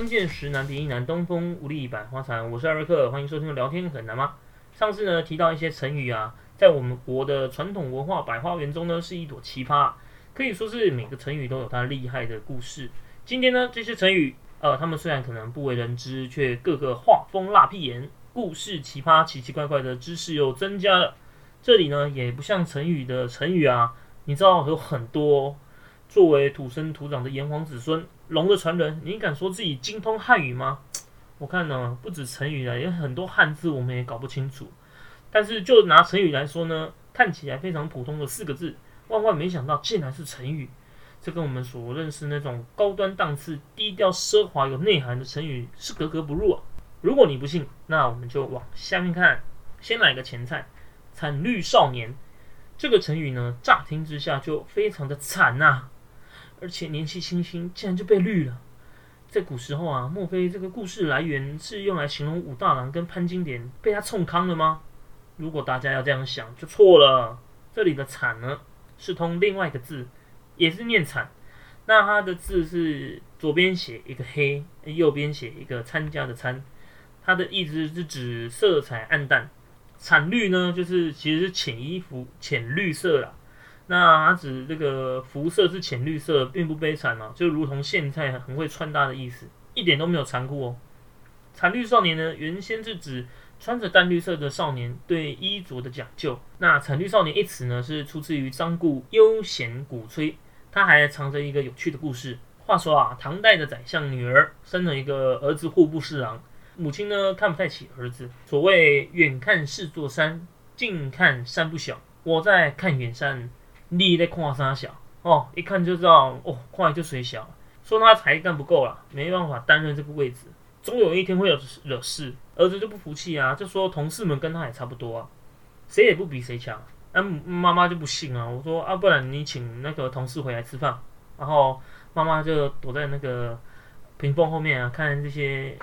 相见时难别亦难，东风无力百花残。我是艾瑞克，欢迎收听聊天很难吗？上次呢提到一些成语啊，在我们国的传统文化百花园中呢是一朵奇葩，可以说是每个成语都有它厉害的故事。今天呢这些成语，呃，他们虽然可能不为人知，却个个画风辣屁眼，故事奇葩，奇奇怪怪的知识又增加了。这里呢也不像成语的成语啊，你知道有很多。作为土生土长的炎黄子孙，龙的传人，你敢说自己精通汉语吗？我看呢，不止成语啊，有很多汉字我们也搞不清楚。但是就拿成语来说呢，看起来非常普通的四个字，万万没想到竟然是成语。这跟我们所认识那种高端档次、低调奢华、有内涵的成语是格格不入啊！如果你不信，那我们就往下面看。先来个前菜，惨绿少年。这个成语呢，乍听之下就非常的惨呐。而且年纪轻轻，竟然就被绿了。在古时候啊，莫非这个故事来源是用来形容武大郎跟潘金莲被他冲康了吗？如果大家要这样想，就错了。这里的“惨”呢，是通另外一个字，也是念“惨”。那它的字是左边写一个黑，右边写一个参加的“参”。它的意思是指色彩暗淡。惨绿呢，就是其实是浅衣服、浅绿色啦。那它指这个肤色是浅绿色，并不悲惨哦，就如同现在很会穿搭的意思，一点都没有残酷哦。惨绿少年呢，原先是指穿着淡绿色的少年对衣着的讲究。那惨绿少年一词呢，是出自于张顾《悠闲鼓吹》，它还藏着一个有趣的故事。话说啊，唐代的宰相女儿生了一个儿子户部侍郎，母亲呢看不太起儿子。所谓远看是座山，近看山不小。我在看远山。你在看啥小哦？一看就知道哦，看就水小。说他才干不够了，没办法担任这个位置，总有一天会有惹事。儿子就不服气啊，就说同事们跟他也差不多啊，谁也不比谁强。那妈妈就不信啊，我说啊，不然你请那个同事回来吃饭。然后妈妈就躲在那个屏风后面啊，看这些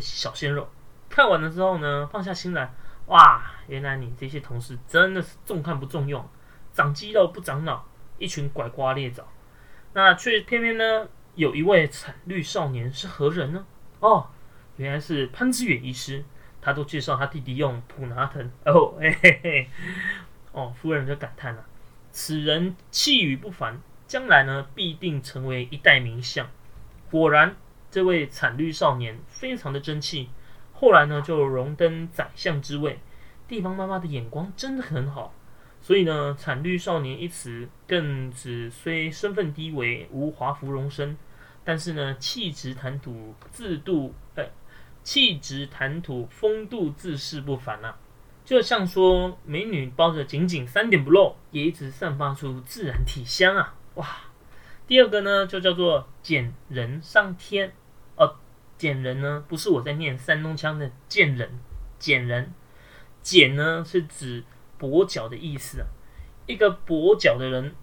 小鲜肉。看完了之后呢，放下心来，哇，原来你这些同事真的是重看不重用。长肌肉不长脑，一群拐瓜裂枣。那却偏偏呢，有一位惨绿少年是何人呢？哦，原来是潘之远医师。他都介绍他弟弟用普拿藤。哦，嘿嘿嘿。哦，夫人就感叹了：此人气宇不凡，将来呢必定成为一代名相。果然，这位惨绿少年非常的争气，后来呢就荣登宰相之位。地方妈妈的眼光真的很好。所以呢，惨绿少年一词更指虽身份低微，无华服容身，但是呢，气质谈吐自度，呃，气质谈吐风度自是不凡啊。就像说美女包着紧紧三点不漏，也一直散发出自然体香啊。哇，第二个呢，就叫做捡人上天。哦，捡人呢，不是我在念山东腔的贱人，捡人，捡呢是指。跛脚的意思啊，一个跛脚的人，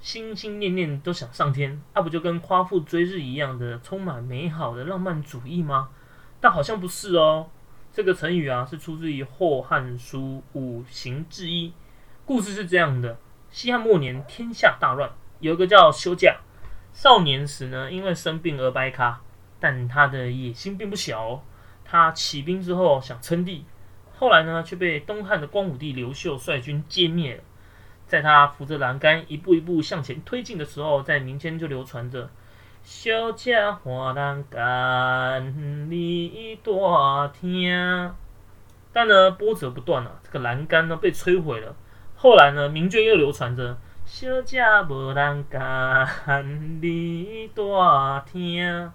心心念念都想上天，那不就跟夸父追日一样的充满美好的浪漫主义吗？但好像不是哦。这个成语啊，是出自于《后汉书·五行志一》。故事是这样的：西汉末年，天下大乱，有一个叫休假，少年时呢，因为生病而掰咖，但他的野心并不小哦。他起兵之后想称帝。后来呢，却被东汉的光武帝刘秀率军歼灭了。在他扶着栏杆一步一步向前推进的时候，在民间就流传着“小家花栏杆里多听”，但呢波折不断啊，这个栏杆呢被摧毁了。后来呢，民间又流传着“小家无栏杆里多听”，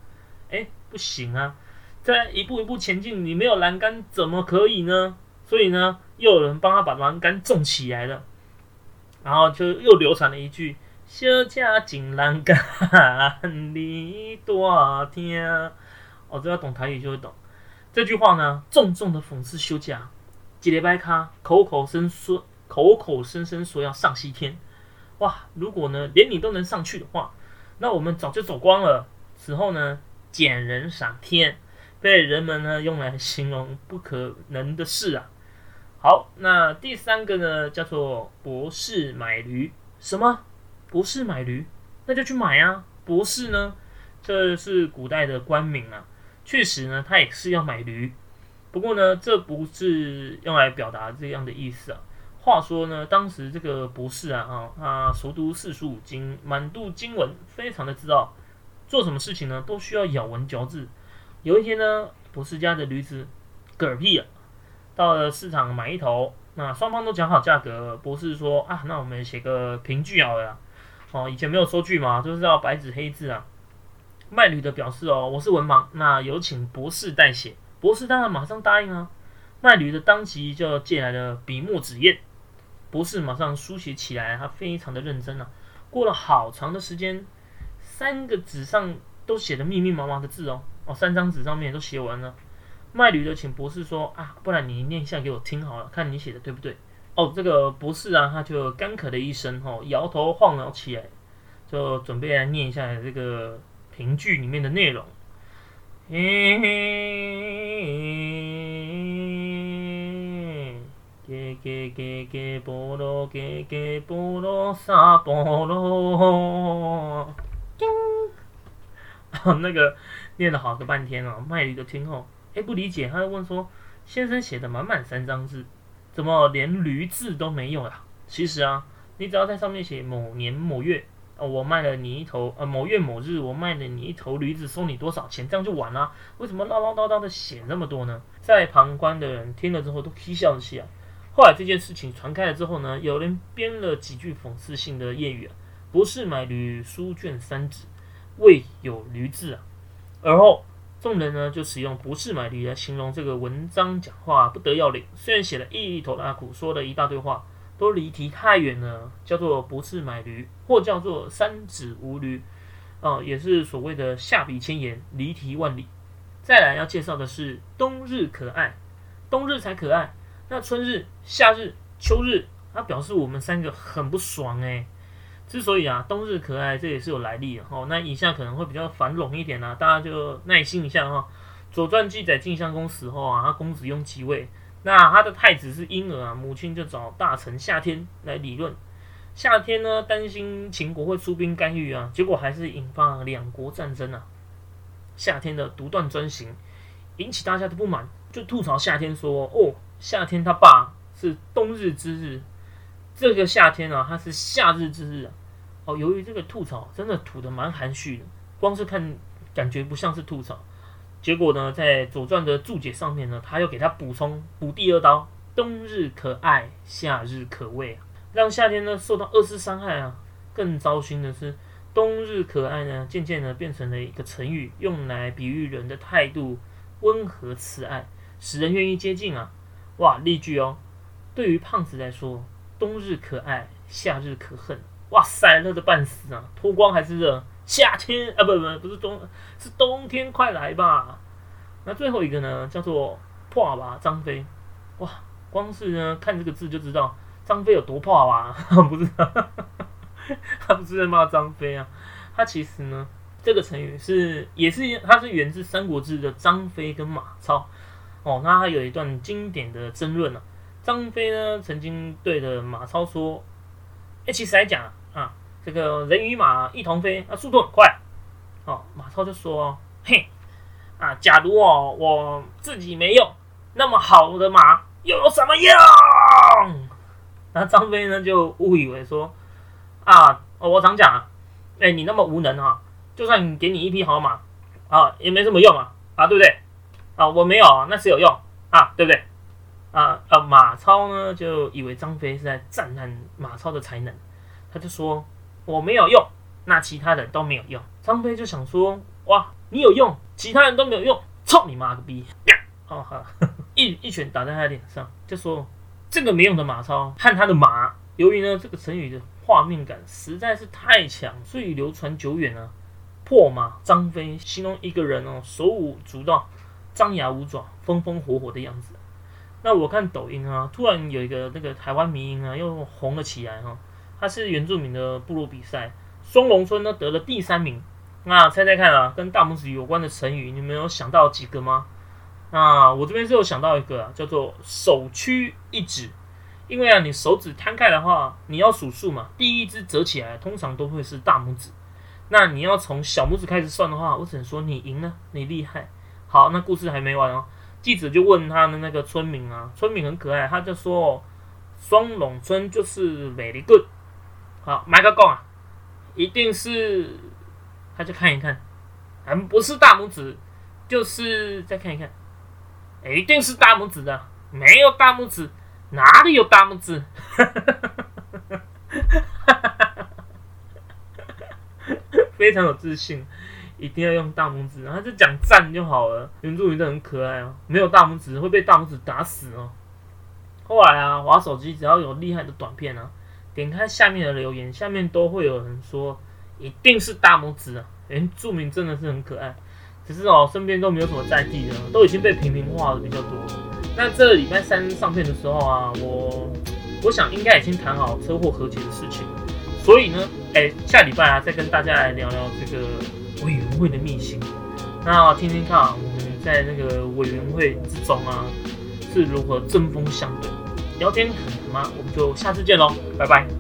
哎，不行啊。在一步一步前进，你没有栏杆怎么可以呢？所以呢，又有人帮他把栏杆种起来了，然后就又流传了一句“小家进栏杆你多听”。哦，只要懂台语就会懂。这句话呢，重重的讽刺休假，吉列拜卡口口声说，口口声声说要上西天。哇，如果呢，连你都能上去的话，那我们早就走光了。此后呢，捡人赏天。被人们呢用来形容不可能的事啊。好，那第三个呢叫做博士买驴。什么？博士买驴？那就去买啊。博士呢，这是古代的官名啊。确实呢，他也是要买驴。不过呢，这不是用来表达这样的意思啊。话说呢，当时这个博士啊，啊，他熟读四书五经，满肚经文，非常的知道做什么事情呢，都需要咬文嚼字。有一天呢，博士家的驴子嗝屁了，到了市场买一头，那双方都讲好价格。博士说啊，那我们写个凭据好了。哦，以前没有收据嘛，就是要白纸黑字啊。卖驴的表示哦，我是文盲，那有请博士代写。博士当然马上答应啊，卖驴的当即就借来了笔墨纸砚，博士马上书写起来，他非常的认真啊。过了好长的时间，三个纸上都写的密密麻麻的字哦，哦，三张纸上面都写完了。卖驴的请博士说啊，不然你念一下给我听好了，看你写的对不对？哦，这个博士啊，他就干咳的一声，哦，摇头晃脑起来，就准备来念一下这个评句里面的内容。嘿嘿，给给给给菠萝，给给菠萝撒菠萝。叮，那个念了好个半天哦，卖驴的听后，哎不理解，他就问说：“先生写的满满三张字，怎么连驴字都没有啊？”其实啊，你只要在上面写某年某月。我卖了你一头，呃，某月某日我卖了你一头驴子，收你多少钱？这样就完了。为什么唠唠叨叨的写那么多呢？在旁观的人听了之后都嬉笑起来。后来这件事情传开了之后呢，有人编了几句讽刺性的谚语啊：“不是买驴，书卷三纸，未有驴字啊。”而后众人呢就使用“不是买驴”来形容这个文章讲话不得要领。虽然写了一头拉苦，说了一大堆话。都离题太远了，叫做不是买驴，或叫做三指无驴，哦，也是所谓的下笔千言，离题万里。再来要介绍的是冬日可爱，冬日才可爱，那春日、夏日、秋日，它表示我们三个很不爽哎。之所以啊，冬日可爱，这也是有来历的哦。那以下可能会比较繁冗一点啊，大家就耐心一下哈。《左传》记载晋襄公死后啊，他公子雍即位。那他的太子是婴儿啊，母亲就找大臣夏天来理论。夏天呢，担心秦国会出兵干预啊，结果还是引发两国战争啊。夏天的独断专行引起大家的不满，就吐槽夏天说：“哦，夏天他爸是冬日之日，这个夏天啊，它是夏日之日啊。”哦，由于这个吐槽真的吐的蛮含蓄的，光是看感觉不像是吐槽。结果呢，在《左传》的注解上面呢，他又给他补充补第二刀：冬日可爱，夏日可畏啊，让夏天呢受到二次伤害啊。更糟心的是，冬日可爱呢，渐渐的变成了一个成语，用来比喻人的态度温和慈爱，使人愿意接近啊。哇，例句哦，对于胖子来说，冬日可爱，夏日可恨。哇塞，热的半死啊，脱光还是热。夏天啊，不不不是冬，是冬天，快来吧！那最后一个呢，叫做破吧张飞。哇，光是呢看这个字就知道张飞有多破吧？不是，他不是在骂张飞啊，他其实呢，这个成语是也是它是源自《三国志》的张飞跟马超。哦，那他有一段经典的争论啊。张飞呢曾经对着马超说：“哎，其实来讲啊。”这个人与马一同飞，啊，速度很快。哦，马超就说：“嘿，啊，假如哦我自己没用，那么好的马又有什么用？”那张飞呢就误以为说：“啊，我常讲啊，哎，你那么无能啊，就算给你一匹好马啊，也没什么用啊，啊，对不对？啊，我没有，那是有用啊，对不对？啊，呃，马超呢就以为张飞是在赞叹马超的才能，他就说。”我没有用，那其他人都没有用。张飞就想说：哇，你有用，其他人都没有用，操你妈个逼！哦哈，一一拳打在他脸上，就说这个没用的马超和他的马。由于呢这个成语的画面感实在是太强，所以流传久远啊。破马张飞形容一个人哦，手舞足蹈、张牙舞爪、风风火火的样子。那我看抖音啊，突然有一个那个台湾民音啊又红了起来哈。它是原住民的部落比赛，松龙村呢得了第三名。那猜猜看啊，跟大拇指有关的成语，你们有想到几个吗？那我这边是有想到一个，叫做手屈一指。因为啊，你手指摊开的话，你要数数嘛，第一只折起来，通常都会是大拇指。那你要从小拇指开始算的话，我只能说你赢了，你厉害。好，那故事还没完哦。记者就问他的那个村民啊，村民很可爱，他就说双龙村就是美丽 good。好，买个够啊，一定是，他就看一看，嗯，不是大拇指，就是再看一看，一定是大拇指的，没有大拇指，哪里有大拇指？非常有自信。一定要用大拇指，然后就讲赞就好了。原住民都很可爱哦，没有大拇指会被大拇指打死哦。后来啊，滑手机只要有厉害的短片啊，点开下面的留言，下面都会有人说一定是大拇指啊。原住民真的是很可爱，只是哦，身边都没有什么在地的，都已经被平民化的比较多。那这礼拜三上片的时候啊，我我想应该已经谈好车祸和解的事情，所以呢，哎，下礼拜啊，再跟大家来聊聊这个。委员会的秘辛，那听听看我们在那个委员会之中啊，是如何针锋相对？聊天很难吗？我们就下次见喽，拜拜。